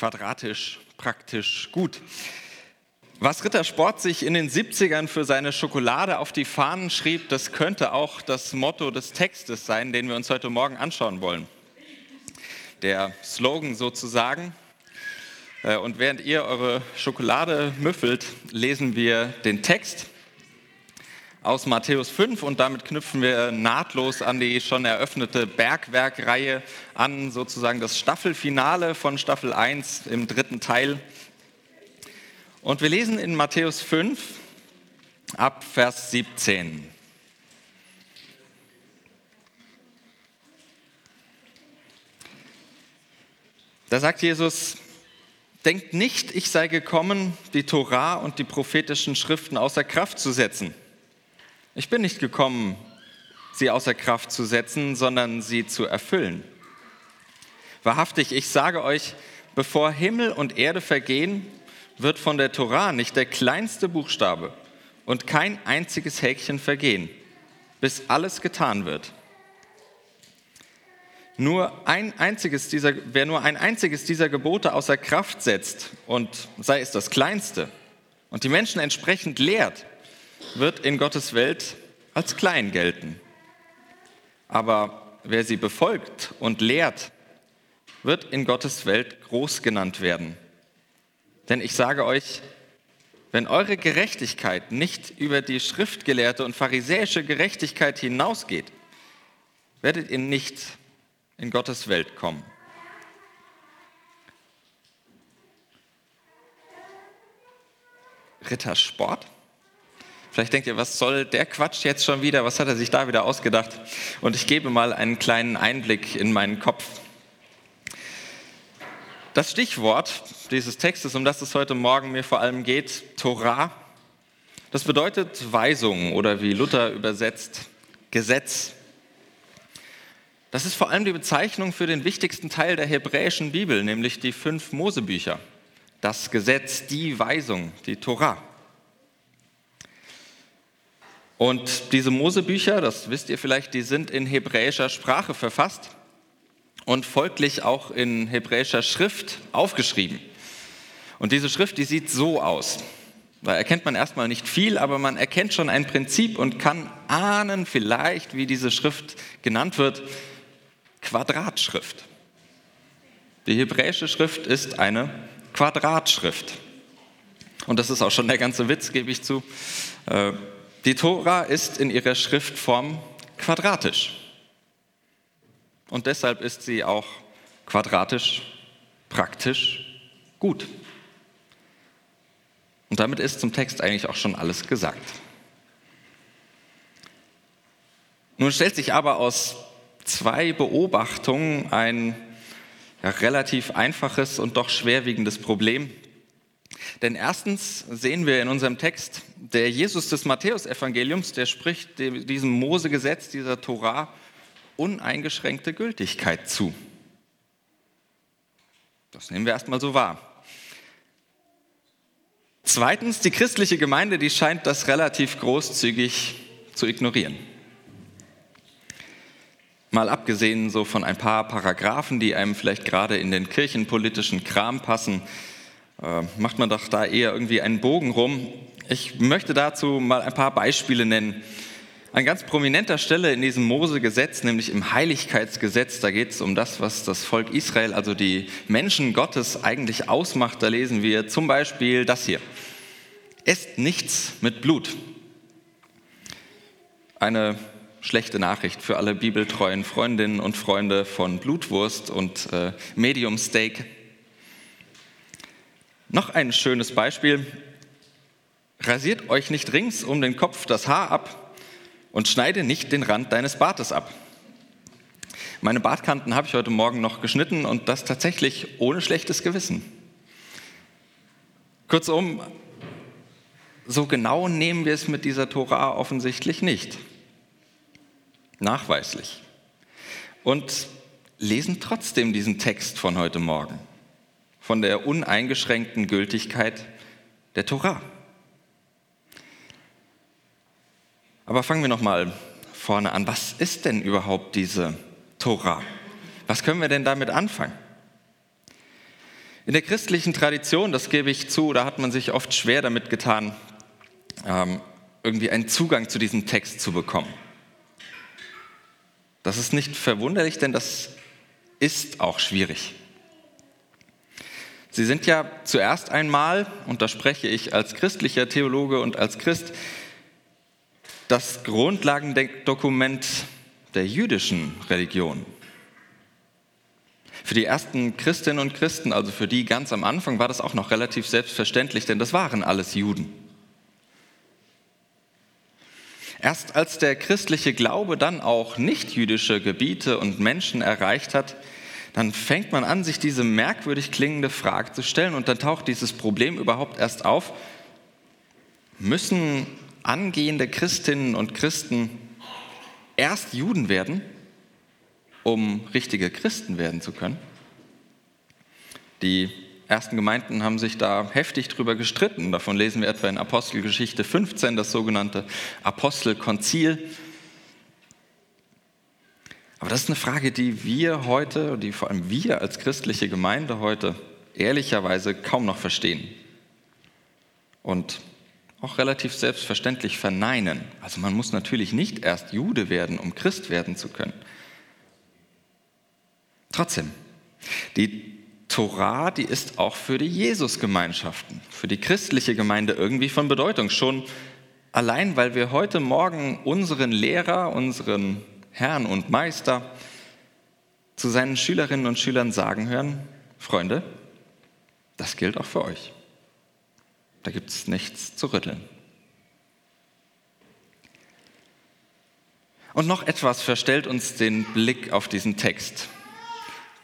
quadratisch, praktisch, gut. Was Rittersport sich in den 70ern für seine Schokolade auf die Fahnen schrieb, das könnte auch das Motto des Textes sein, den wir uns heute Morgen anschauen wollen. Der Slogan sozusagen. Äh, und während ihr eure Schokolade müffelt, lesen wir den Text aus Matthäus 5 und damit knüpfen wir nahtlos an die schon eröffnete Bergwerkreihe an, sozusagen das Staffelfinale von Staffel 1 im dritten Teil. Und wir lesen in Matthäus 5 ab Vers 17. Da sagt Jesus, denkt nicht, ich sei gekommen, die Torah und die prophetischen Schriften außer Kraft zu setzen. Ich bin nicht gekommen, sie außer Kraft zu setzen, sondern sie zu erfüllen. Wahrhaftig, ich sage euch, bevor Himmel und Erde vergehen, wird von der Torah nicht der kleinste Buchstabe und kein einziges Häkchen vergehen, bis alles getan wird. Nur ein einziges dieser, wer nur ein einziges dieser Gebote außer Kraft setzt und sei es das kleinste und die Menschen entsprechend lehrt, wird in Gottes Welt als klein gelten. Aber wer sie befolgt und lehrt, wird in Gottes Welt groß genannt werden. Denn ich sage euch, wenn eure Gerechtigkeit nicht über die schriftgelehrte und pharisäische Gerechtigkeit hinausgeht, werdet ihr nicht in Gottes Welt kommen. Rittersport? Vielleicht denkt ihr, was soll der Quatsch jetzt schon wieder? Was hat er sich da wieder ausgedacht? Und ich gebe mal einen kleinen Einblick in meinen Kopf. Das Stichwort dieses Textes, um das es heute Morgen mir vor allem geht, Torah, das bedeutet Weisung oder wie Luther übersetzt, Gesetz. Das ist vor allem die Bezeichnung für den wichtigsten Teil der hebräischen Bibel, nämlich die fünf Mosebücher. Das Gesetz, die Weisung, die Torah. Und diese Mosebücher, das wisst ihr vielleicht, die sind in hebräischer Sprache verfasst und folglich auch in hebräischer Schrift aufgeschrieben. Und diese Schrift, die sieht so aus. Da erkennt man erstmal nicht viel, aber man erkennt schon ein Prinzip und kann ahnen vielleicht, wie diese Schrift genannt wird. Quadratschrift. Die hebräische Schrift ist eine Quadratschrift. Und das ist auch schon der ganze Witz, gebe ich zu. Die Tora ist in ihrer Schriftform quadratisch. Und deshalb ist sie auch quadratisch, praktisch, gut. Und damit ist zum Text eigentlich auch schon alles gesagt. Nun stellt sich aber aus zwei Beobachtungen ein ja, relativ einfaches und doch schwerwiegendes Problem. Denn erstens sehen wir in unserem Text, der Jesus des Matthäusevangeliums, der spricht diesem Mosegesetz, dieser Torah, uneingeschränkte Gültigkeit zu. Das nehmen wir erstmal so wahr. Zweitens, die christliche Gemeinde, die scheint das relativ großzügig zu ignorieren. Mal abgesehen so von ein paar Paragraphen, die einem vielleicht gerade in den kirchenpolitischen Kram passen, äh, macht man doch da eher irgendwie einen Bogen rum. Ich möchte dazu mal ein paar Beispiele nennen, an ganz prominenter Stelle in diesem Mose-Gesetz, nämlich im Heiligkeitsgesetz, da geht es um das, was das Volk Israel, also die Menschen Gottes eigentlich ausmacht. Da lesen wir zum Beispiel das hier. Esst nichts mit Blut. Eine schlechte Nachricht für alle bibeltreuen Freundinnen und Freunde von Blutwurst und äh, Medium Steak. Noch ein schönes Beispiel. Rasiert euch nicht rings um den Kopf das Haar ab, und schneide nicht den Rand deines Bartes ab. Meine Bartkanten habe ich heute Morgen noch geschnitten und das tatsächlich ohne schlechtes Gewissen. Kurzum, so genau nehmen wir es mit dieser Tora offensichtlich nicht. Nachweislich. Und lesen trotzdem diesen Text von heute Morgen, von der uneingeschränkten Gültigkeit der Tora. Aber fangen wir noch mal vorne an. Was ist denn überhaupt diese Tora? Was können wir denn damit anfangen? In der christlichen Tradition, das gebe ich zu, da hat man sich oft schwer damit getan, ähm, irgendwie einen Zugang zu diesem Text zu bekommen. Das ist nicht verwunderlich, denn das ist auch schwierig. Sie sind ja zuerst einmal, und da spreche ich als christlicher Theologe und als Christ, das Grundlagendokument der jüdischen Religion. Für die ersten Christinnen und Christen, also für die ganz am Anfang, war das auch noch relativ selbstverständlich, denn das waren alles Juden. Erst als der christliche Glaube dann auch nichtjüdische Gebiete und Menschen erreicht hat, dann fängt man an, sich diese merkwürdig klingende Frage zu stellen und dann taucht dieses Problem überhaupt erst auf. Müssen angehende Christinnen und Christen erst Juden werden, um richtige Christen werden zu können? Die ersten Gemeinden haben sich da heftig drüber gestritten. Davon lesen wir etwa in Apostelgeschichte 15, das sogenannte Apostelkonzil. Aber das ist eine Frage, die wir heute, die vor allem wir als christliche Gemeinde heute ehrlicherweise kaum noch verstehen und auch relativ selbstverständlich verneinen. Also man muss natürlich nicht erst Jude werden, um Christ werden zu können. Trotzdem, die Torah, die ist auch für die Jesusgemeinschaften, für die christliche Gemeinde irgendwie von Bedeutung. Schon allein, weil wir heute Morgen unseren Lehrer, unseren Herrn und Meister zu seinen Schülerinnen und Schülern sagen hören, Freunde, das gilt auch für euch. Da gibt es nichts zu rütteln. Und noch etwas verstellt uns den Blick auf diesen Text.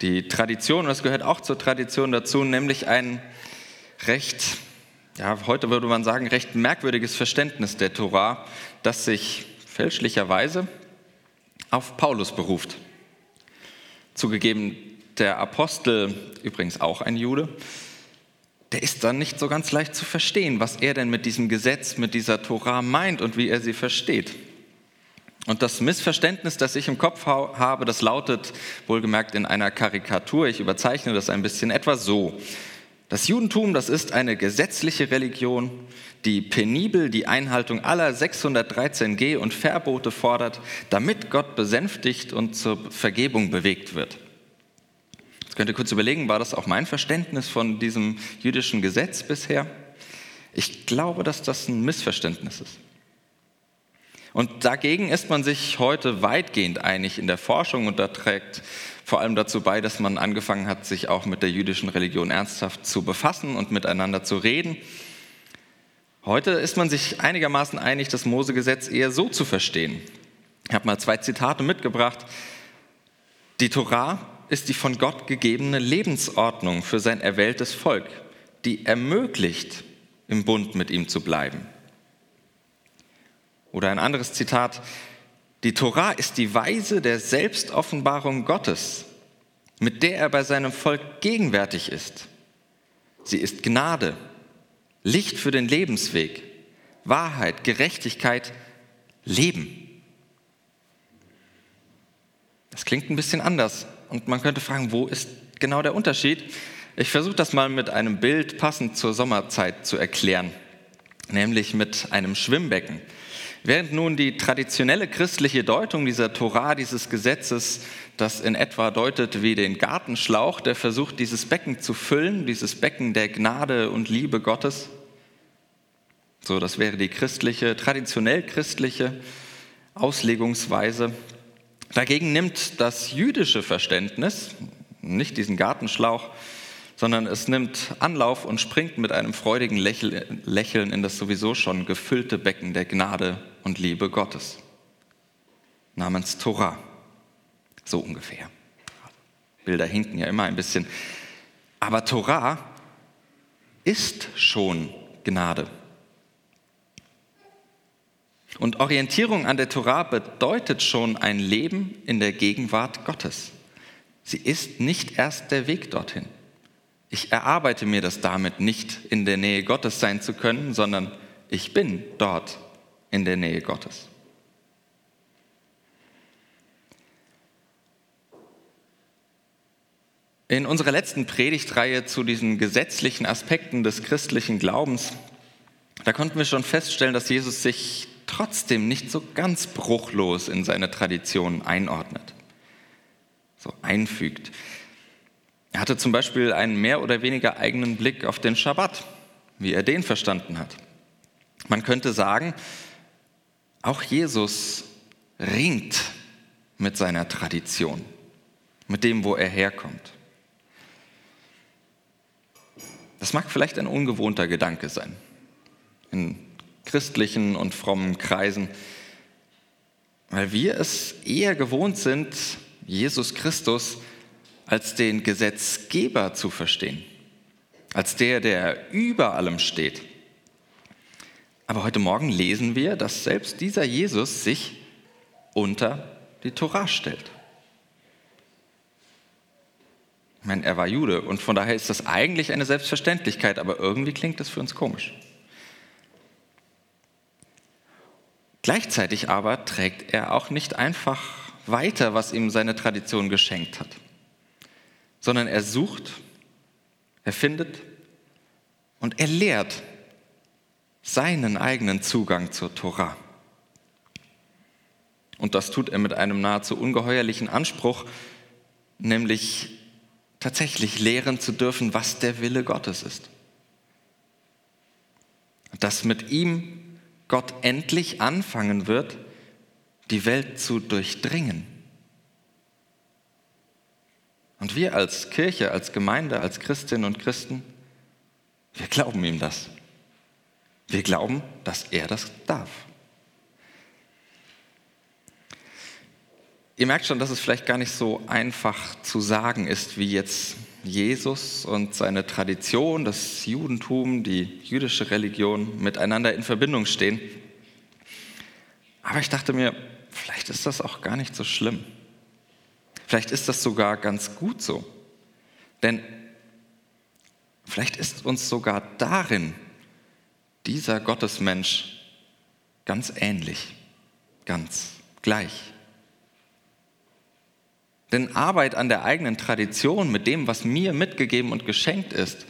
Die Tradition, und das gehört auch zur Tradition dazu, nämlich ein recht, ja, heute würde man sagen, recht merkwürdiges Verständnis der Torah, das sich fälschlicherweise auf Paulus beruft. Zugegeben, der Apostel, übrigens auch ein Jude, der ist dann nicht so ganz leicht zu verstehen, was er denn mit diesem Gesetz, mit dieser Tora meint und wie er sie versteht. Und das Missverständnis, das ich im Kopf habe, das lautet, wohlgemerkt in einer Karikatur, ich überzeichne das ein bisschen, etwa so. Das Judentum, das ist eine gesetzliche Religion, die penibel die Einhaltung aller 613 G und Verbote fordert, damit Gott besänftigt und zur Vergebung bewegt wird. Jetzt könnt ihr kurz überlegen, war das auch mein Verständnis von diesem jüdischen Gesetz bisher? Ich glaube, dass das ein Missverständnis ist. Und dagegen ist man sich heute weitgehend einig in der Forschung und da trägt vor allem dazu bei, dass man angefangen hat, sich auch mit der jüdischen Religion ernsthaft zu befassen und miteinander zu reden. Heute ist man sich einigermaßen einig, das Mosegesetz eher so zu verstehen. Ich habe mal zwei Zitate mitgebracht. Die Torah ist die von Gott gegebene Lebensordnung für sein erwähltes Volk, die ermöglicht, im Bund mit ihm zu bleiben. Oder ein anderes Zitat, die Torah ist die Weise der Selbstoffenbarung Gottes, mit der er bei seinem Volk gegenwärtig ist. Sie ist Gnade, Licht für den Lebensweg, Wahrheit, Gerechtigkeit, Leben. Das klingt ein bisschen anders und man könnte fragen, wo ist genau der Unterschied? Ich versuche das mal mit einem Bild passend zur Sommerzeit zu erklären, nämlich mit einem Schwimmbecken. Während nun die traditionelle christliche Deutung dieser Torah, dieses Gesetzes, das in etwa deutet wie den Gartenschlauch, der versucht, dieses Becken zu füllen, dieses Becken der Gnade und Liebe Gottes. So, das wäre die christliche, traditionell christliche Auslegungsweise. Dagegen nimmt das jüdische Verständnis, nicht diesen Gartenschlauch, sondern es nimmt Anlauf und springt mit einem freudigen Lächeln in das sowieso schon gefüllte Becken der Gnade und Liebe Gottes, namens Torah. So ungefähr. Bilder hinken ja immer ein bisschen. Aber Torah ist schon Gnade. Und Orientierung an der Torah bedeutet schon ein Leben in der Gegenwart Gottes. Sie ist nicht erst der Weg dorthin. Ich erarbeite mir das damit nicht, in der Nähe Gottes sein zu können, sondern ich bin dort in der Nähe Gottes. In unserer letzten Predigtreihe zu diesen gesetzlichen Aspekten des christlichen Glaubens, da konnten wir schon feststellen, dass Jesus sich trotzdem nicht so ganz bruchlos in seine Tradition einordnet, so einfügt. Er hatte zum Beispiel einen mehr oder weniger eigenen Blick auf den Schabbat, wie er den verstanden hat. Man könnte sagen, auch Jesus ringt mit seiner Tradition, mit dem, wo er herkommt. Das mag vielleicht ein ungewohnter Gedanke sein in christlichen und frommen Kreisen, weil wir es eher gewohnt sind, Jesus Christus als den Gesetzgeber zu verstehen, als der, der über allem steht. Aber heute Morgen lesen wir, dass selbst dieser Jesus sich unter die Torah stellt. Ich meine, er war Jude und von daher ist das eigentlich eine Selbstverständlichkeit, aber irgendwie klingt das für uns komisch. Gleichzeitig aber trägt er auch nicht einfach weiter, was ihm seine Tradition geschenkt hat, sondern er sucht, er findet und er lehrt seinen eigenen Zugang zur Tora. Und das tut er mit einem nahezu ungeheuerlichen Anspruch, nämlich tatsächlich lehren zu dürfen, was der Wille Gottes ist. Dass mit ihm Gott endlich anfangen wird, die Welt zu durchdringen. Und wir als Kirche, als Gemeinde, als Christinnen und Christen, wir glauben ihm das. Wir glauben, dass er das darf. Ihr merkt schon, dass es vielleicht gar nicht so einfach zu sagen ist, wie jetzt Jesus und seine Tradition, das Judentum, die jüdische Religion miteinander in Verbindung stehen. Aber ich dachte mir, vielleicht ist das auch gar nicht so schlimm. Vielleicht ist das sogar ganz gut so. Denn vielleicht ist uns sogar darin dieser Gottesmensch ganz ähnlich, ganz gleich. Denn Arbeit an der eigenen Tradition mit dem, was mir mitgegeben und geschenkt ist,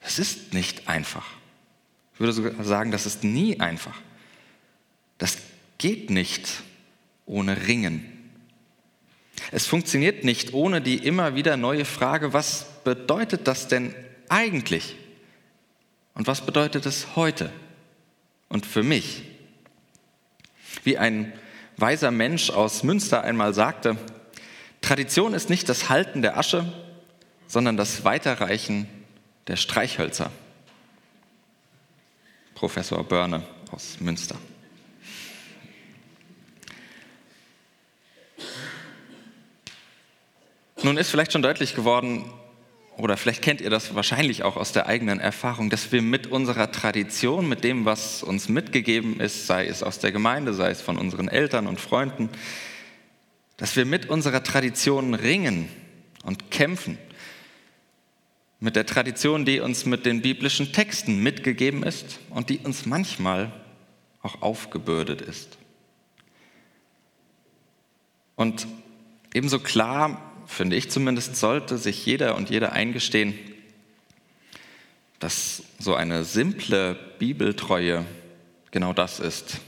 das ist nicht einfach. Ich würde sogar sagen, das ist nie einfach. Das geht nicht ohne Ringen. Es funktioniert nicht ohne die immer wieder neue Frage, was bedeutet das denn eigentlich? Und was bedeutet es heute? Und für mich? Wie ein weiser Mensch aus Münster einmal sagte, Tradition ist nicht das Halten der Asche, sondern das Weiterreichen der Streichhölzer. Professor Börne aus Münster. Nun ist vielleicht schon deutlich geworden, oder vielleicht kennt ihr das wahrscheinlich auch aus der eigenen Erfahrung, dass wir mit unserer Tradition, mit dem, was uns mitgegeben ist, sei es aus der Gemeinde, sei es von unseren Eltern und Freunden, dass wir mit unserer Tradition ringen und kämpfen. Mit der Tradition, die uns mit den biblischen Texten mitgegeben ist und die uns manchmal auch aufgebürdet ist. Und ebenso klar, finde ich zumindest, sollte sich jeder und jede eingestehen, dass so eine simple Bibeltreue genau das ist.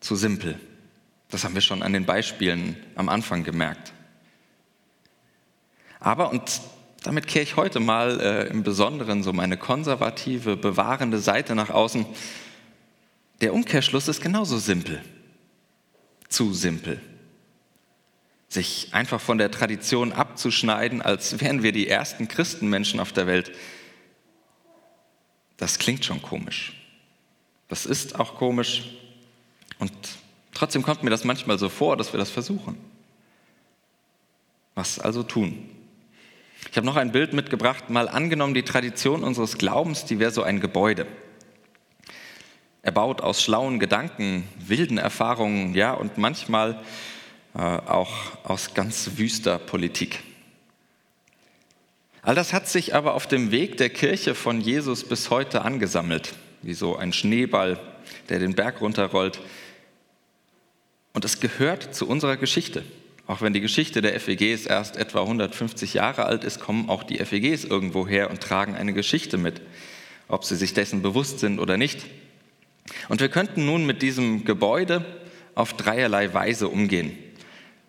Zu simpel. Das haben wir schon an den Beispielen am Anfang gemerkt. Aber, und damit kehre ich heute mal äh, im Besonderen so meine konservative, bewahrende Seite nach außen, der Umkehrschluss ist genauso simpel. Zu simpel. Sich einfach von der Tradition abzuschneiden, als wären wir die ersten Christenmenschen auf der Welt, das klingt schon komisch. Das ist auch komisch und Trotzdem kommt mir das manchmal so vor, dass wir das versuchen. Was also tun? Ich habe noch ein Bild mitgebracht, mal angenommen, die Tradition unseres Glaubens, die wäre so ein Gebäude. Erbaut aus schlauen Gedanken, wilden Erfahrungen, ja, und manchmal äh, auch aus ganz wüster Politik. All das hat sich aber auf dem Weg der Kirche von Jesus bis heute angesammelt, wie so ein Schneeball, der den Berg runterrollt. Und es gehört zu unserer Geschichte, Auch wenn die Geschichte der FEGs erst etwa 150 Jahre alt ist, kommen auch die FEGs irgendwo her und tragen eine Geschichte mit, ob sie sich dessen bewusst sind oder nicht. Und wir könnten nun mit diesem Gebäude auf dreierlei Weise umgehen.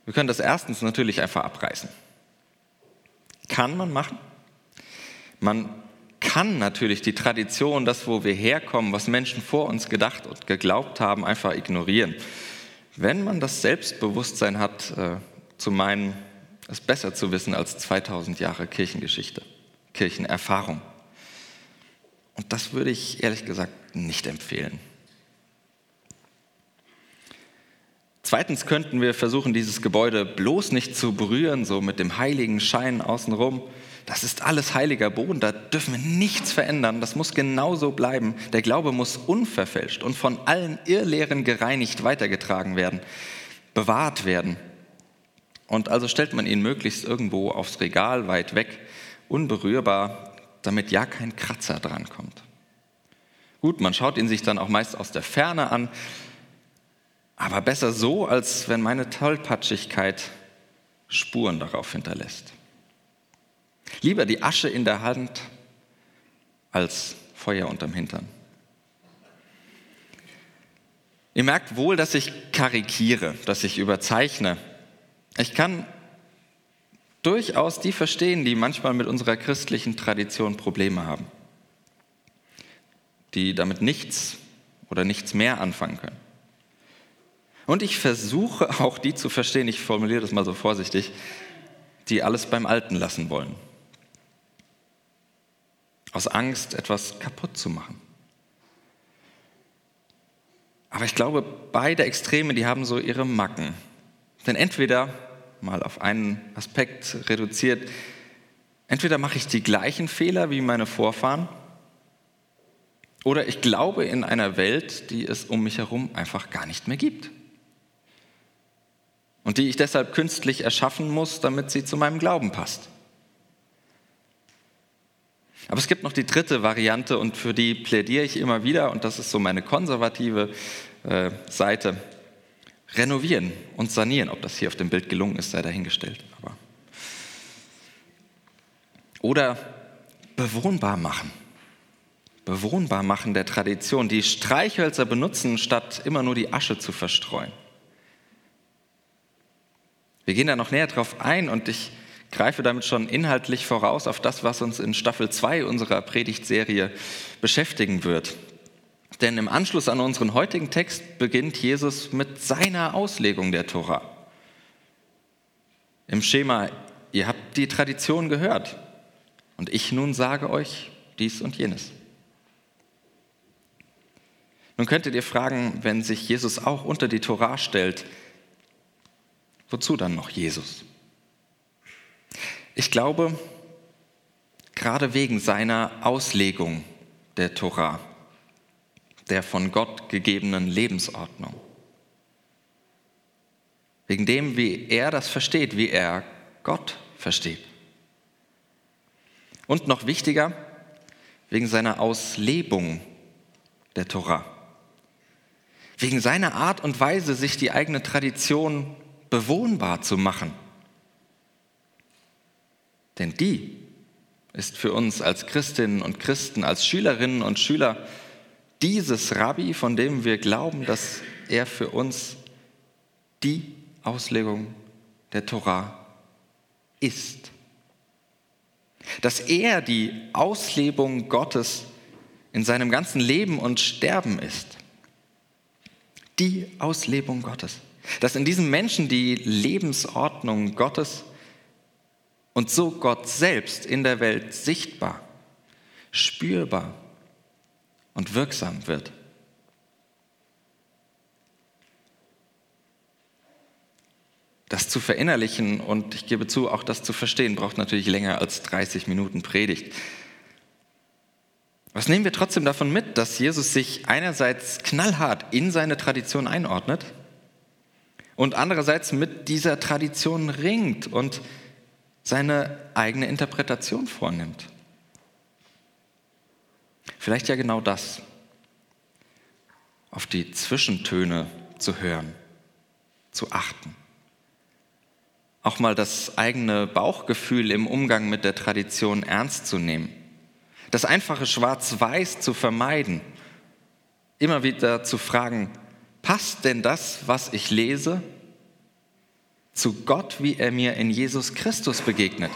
Wir können das erstens natürlich einfach abreißen. Kann man machen. Man kann natürlich die Tradition, das, wo wir herkommen, was Menschen vor uns gedacht und geglaubt haben, einfach ignorieren. Wenn man das Selbstbewusstsein hat, äh, zu meinen, es besser zu wissen als 2000 Jahre Kirchengeschichte, Kirchenerfahrung. Und das würde ich ehrlich gesagt nicht empfehlen. Zweitens könnten wir versuchen, dieses Gebäude bloß nicht zu berühren, so mit dem heiligen Schein außenrum. Das ist alles heiliger Boden, da dürfen wir nichts verändern, das muss genauso bleiben. Der Glaube muss unverfälscht und von allen Irrlehren gereinigt weitergetragen werden, bewahrt werden. Und also stellt man ihn möglichst irgendwo aufs Regal weit weg, unberührbar, damit ja kein Kratzer drankommt. Gut, man schaut ihn sich dann auch meist aus der Ferne an, aber besser so, als wenn meine Tollpatschigkeit Spuren darauf hinterlässt. Lieber die Asche in der Hand als Feuer unterm Hintern. Ihr merkt wohl, dass ich karikiere, dass ich überzeichne. Ich kann durchaus die verstehen, die manchmal mit unserer christlichen Tradition Probleme haben, die damit nichts oder nichts mehr anfangen können. Und ich versuche auch die zu verstehen, ich formuliere das mal so vorsichtig, die alles beim Alten lassen wollen. Aus Angst, etwas kaputt zu machen. Aber ich glaube, beide Extreme, die haben so ihre Macken. Denn entweder, mal auf einen Aspekt reduziert, entweder mache ich die gleichen Fehler wie meine Vorfahren, oder ich glaube in einer Welt, die es um mich herum einfach gar nicht mehr gibt. Und die ich deshalb künstlich erschaffen muss, damit sie zu meinem Glauben passt. Aber es gibt noch die dritte Variante und für die plädiere ich immer wieder und das ist so meine konservative äh, Seite renovieren und sanieren. Ob das hier auf dem Bild gelungen ist, sei dahingestellt. Aber Oder bewohnbar machen. Bewohnbar machen der Tradition. Die Streichhölzer benutzen, statt immer nur die Asche zu verstreuen. Wir gehen da noch näher drauf ein und ich greife damit schon inhaltlich voraus auf das, was uns in Staffel 2 unserer Predigtserie beschäftigen wird. Denn im Anschluss an unseren heutigen Text beginnt Jesus mit seiner Auslegung der Tora. Im Schema, ihr habt die Tradition gehört und ich nun sage euch dies und jenes. Nun könntet ihr fragen, wenn sich Jesus auch unter die Tora stellt, wozu dann noch Jesus? Ich glaube, gerade wegen seiner Auslegung der Tora der von Gott gegebenen Lebensordnung. Wegen dem, wie er das versteht, wie er Gott versteht. Und noch wichtiger, wegen seiner Auslebung der Tora. Wegen seiner Art und Weise, sich die eigene Tradition bewohnbar zu machen. Denn die ist für uns als Christinnen und Christen, als Schülerinnen und Schüler dieses Rabbi, von dem wir glauben, dass er für uns die Auslegung der Torah ist. Dass er die Auslebung Gottes in seinem ganzen Leben und Sterben ist. Die Auslebung Gottes. Dass in diesem Menschen die Lebensordnung Gottes und so Gott selbst in der Welt sichtbar, spürbar und wirksam wird. Das zu verinnerlichen und ich gebe zu, auch das zu verstehen, braucht natürlich länger als 30 Minuten Predigt. Was nehmen wir trotzdem davon mit, dass Jesus sich einerseits knallhart in seine Tradition einordnet und andererseits mit dieser Tradition ringt und seine eigene Interpretation vornimmt? Vielleicht ja genau das, auf die Zwischentöne zu hören, zu achten. auch mal das eigene Bauchgefühl im Umgang mit der Tradition ernst zu nehmen. Das einfache Schwarz-Weiß zu vermeiden. Immer wieder zu fragen, passt denn das, was ich lese, zu Gott, wie er mir in Jesus Christus begegnet,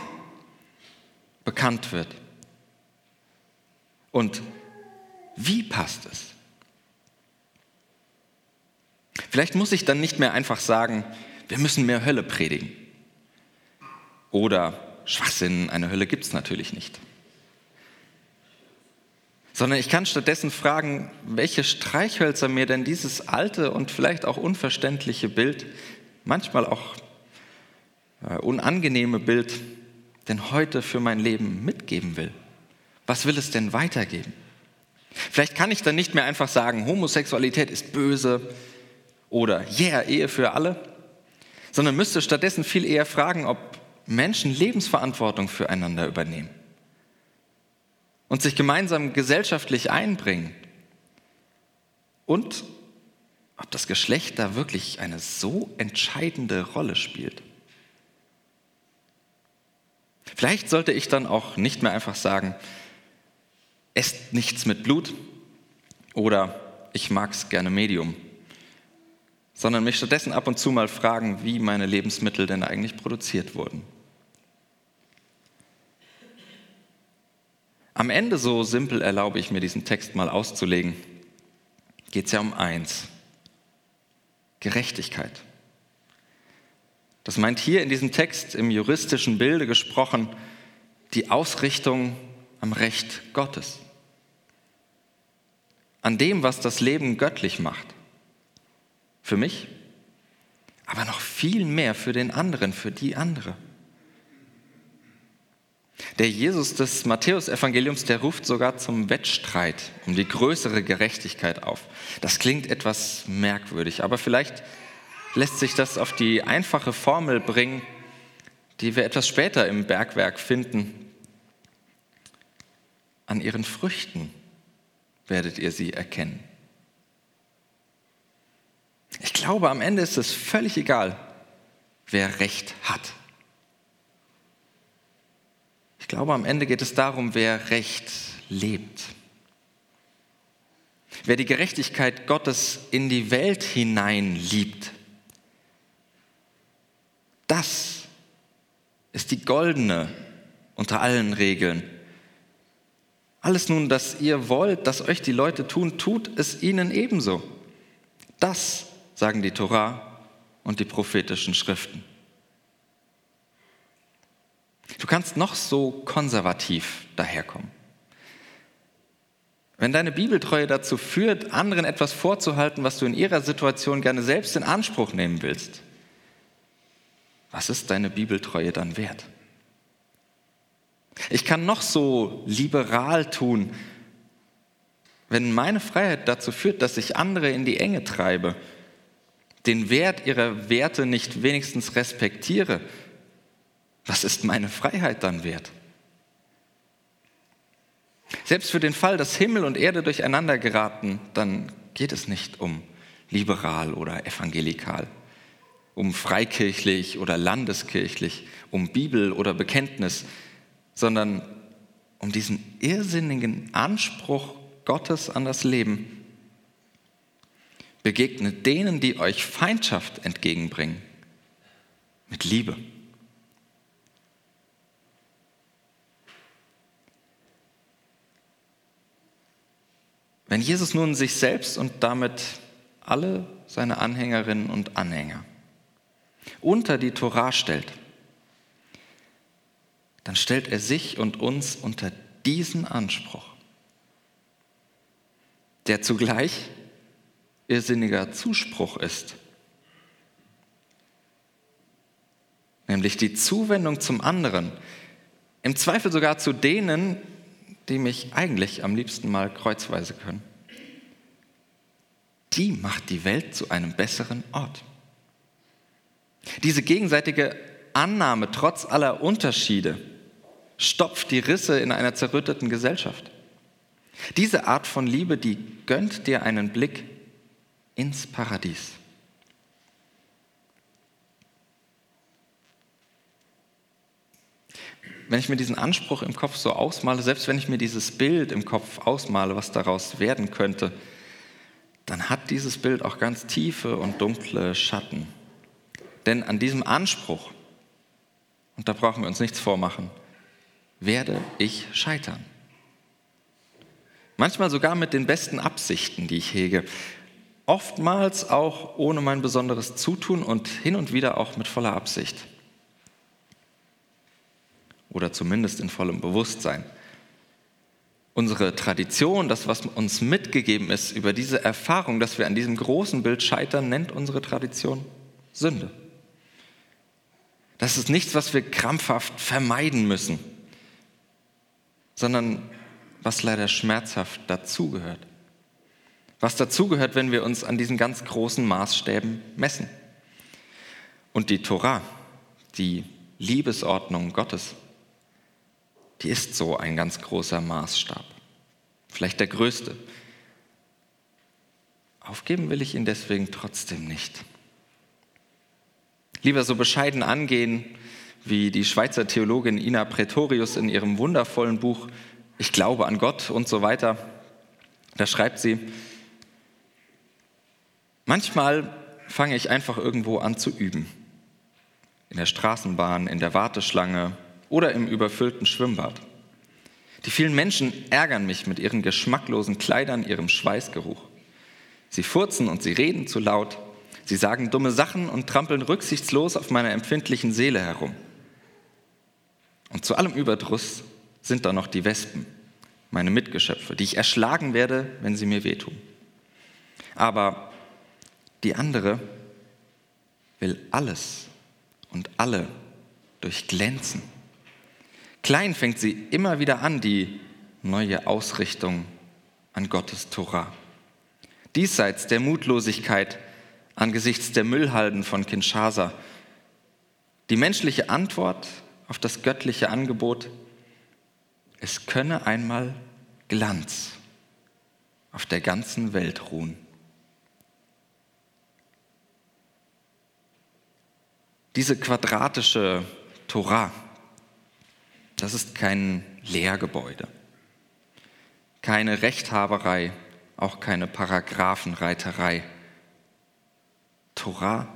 bekannt wird? Und wie passt es? Vielleicht muss ich dann nicht mehr einfach sagen, wir müssen mehr Hölle predigen. Oder Schwachsinn, eine Hölle gibt es natürlich nicht. Sondern ich kann stattdessen fragen, welche Streichhölzer mir denn dieses alte und vielleicht auch unverständliche Bild, manchmal auch unangenehme Bild, denn heute für mein Leben mitgeben will. Was will es denn weitergeben? Vielleicht kann ich dann nicht mehr einfach sagen, Homosexualität ist böse oder yeah, Ehe für alle, sondern müsste stattdessen viel eher fragen, ob Menschen Lebensverantwortung füreinander übernehmen und sich gemeinsam gesellschaftlich einbringen und ob das Geschlecht da wirklich eine so entscheidende Rolle spielt. Vielleicht sollte ich dann auch nicht mehr einfach sagen, esst nichts mit Blut oder ich mag es gerne Medium, sondern mich stattdessen ab und zu mal fragen, wie meine Lebensmittel denn eigentlich produziert wurden. Am Ende, so simpel erlaube ich mir diesen Text mal auszulegen, geht es ja um eins, Gerechtigkeit. Das meint hier in diesem Text im juristischen Bilde gesprochen die Ausrichtung am Recht Gottes, an dem, was das Leben göttlich macht. Für mich, aber noch viel mehr für den anderen, für die andere. Der Jesus des Matthäusevangeliums, der ruft sogar zum Wettstreit um die größere Gerechtigkeit auf. Das klingt etwas merkwürdig, aber vielleicht lässt sich das auf die einfache Formel bringen, die wir etwas später im Bergwerk finden. An ihren Früchten werdet ihr sie erkennen. Ich glaube, am Ende ist es völlig egal, wer Recht hat. Ich glaube, am Ende geht es darum, wer Recht lebt. Wer die Gerechtigkeit Gottes in die Welt hinein liebt. Das ist die goldene unter allen Regeln. Alles nun, das ihr wollt, dass euch die Leute tun, tut es ihnen ebenso. Das sagen die Torah und die prophetischen Schriften. Du kannst noch so konservativ daherkommen. Wenn deine Bibeltreue dazu führt, anderen etwas vorzuhalten, was du in ihrer Situation gerne selbst in Anspruch nehmen willst, was ist deine Bibeltreue dann wert? Ich kann noch so liberal tun, wenn meine Freiheit dazu führt, dass ich andere in die Enge treibe, den Wert ihrer Werte nicht wenigstens respektiere was ist meine Freiheit dann wert? Selbst für den Fall, dass Himmel und Erde durcheinander geraten, dann geht es nicht um liberal oder evangelikal, um freikirchlich oder landeskirchlich, um Bibel oder Bekenntnis, sondern um diesen irrsinnigen Anspruch Gottes an das Leben. Begegnet denen, die euch Feindschaft entgegenbringen, mit Liebe. Wenn Jesus nun sich selbst und damit alle seine Anhängerinnen und Anhänger unter die Torah stellt, dann stellt er sich und uns unter diesen Anspruch, der zugleich irrsinniger Zuspruch ist, nämlich die Zuwendung zum anderen, im Zweifel sogar zu denen, die mich eigentlich am liebsten mal kreuzweise können. Die macht die Welt zu einem besseren Ort. Diese gegenseitige Annahme trotz aller Unterschiede stopft die Risse in einer zerrütteten Gesellschaft. Diese Art von Liebe, die gönnt dir einen Blick ins Paradies. wenn ich mir diesen Anspruch im Kopf so ausmale, selbst wenn ich mir dieses Bild im Kopf ausmale, was daraus werden könnte, dann hat dieses Bild auch ganz tiefe und dunkle Schatten. Denn an diesem Anspruch, und da brauchen wir uns nichts vormachen, werde ich scheitern. Manchmal sogar mit den besten Absichten, die ich hege. Oftmals auch ohne mein besonderes Zutun und hin und wieder auch mit voller Absicht. Oder zumindest in vollem Bewusstsein. Unsere Tradition, das, was uns mitgegeben ist über diese Erfahrung, dass wir an diesem großen Bild scheitern, nennt unsere Tradition Sünde. Das ist nichts, was wir krampfhaft vermeiden müssen, sondern was leider schmerzhaft dazugehört. Was dazugehört, wenn wir uns an diesen ganz großen Maßstäben messen. Und die Torah, die Liebesordnung Gottes, die ist so ein ganz großer Maßstab. Vielleicht der größte. Aufgeben will ich ihn deswegen trotzdem nicht. Lieber so bescheiden angehen, wie die Schweizer Theologin Ina Pretorius in ihrem wundervollen Buch Ich glaube an Gott und so weiter. Da schreibt sie, manchmal fange ich einfach irgendwo an zu üben. In der Straßenbahn, in der Warteschlange oder im überfüllten Schwimmbad. Die vielen Menschen ärgern mich mit ihren geschmacklosen Kleidern, ihrem Schweißgeruch. Sie furzen und sie reden zu laut. Sie sagen dumme Sachen und trampeln rücksichtslos auf meiner empfindlichen Seele herum. Und zu allem Überdruss sind da noch die Wespen, meine Mitgeschöpfe, die ich erschlagen werde, wenn sie mir wehtun. Aber die andere will alles und alle durchglänzen. Klein fängt sie immer wieder an, die neue Ausrichtung an Gottes Tora. Diesseits der Mutlosigkeit angesichts der Müllhalden von Kinshasa. Die menschliche Antwort auf das göttliche Angebot, es könne einmal Glanz auf der ganzen Welt ruhen. Diese quadratische Torah, das ist kein Lehrgebäude, keine Rechthaberei, auch keine Paragraphenreiterei. Torah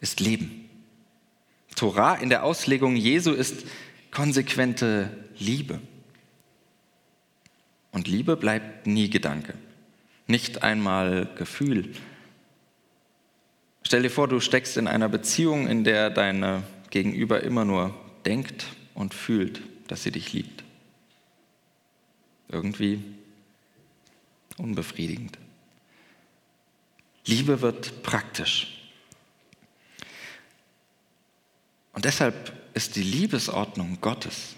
ist Leben. Torah in der Auslegung Jesu ist konsequente Liebe. Und Liebe bleibt nie Gedanke, nicht einmal Gefühl. Stell dir vor, du steckst in einer Beziehung, in der deine Gegenüber immer nur denkt und fühlt, dass sie dich liebt. Irgendwie unbefriedigend. Liebe wird praktisch. Und deshalb ist die Liebesordnung Gottes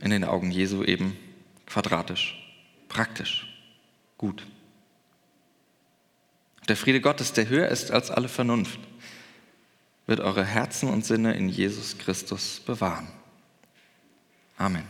in den Augen Jesu eben quadratisch, praktisch, gut. Der Friede Gottes, der höher ist als alle Vernunft, wird eure Herzen und Sinne in Jesus Christus bewahren. Amen.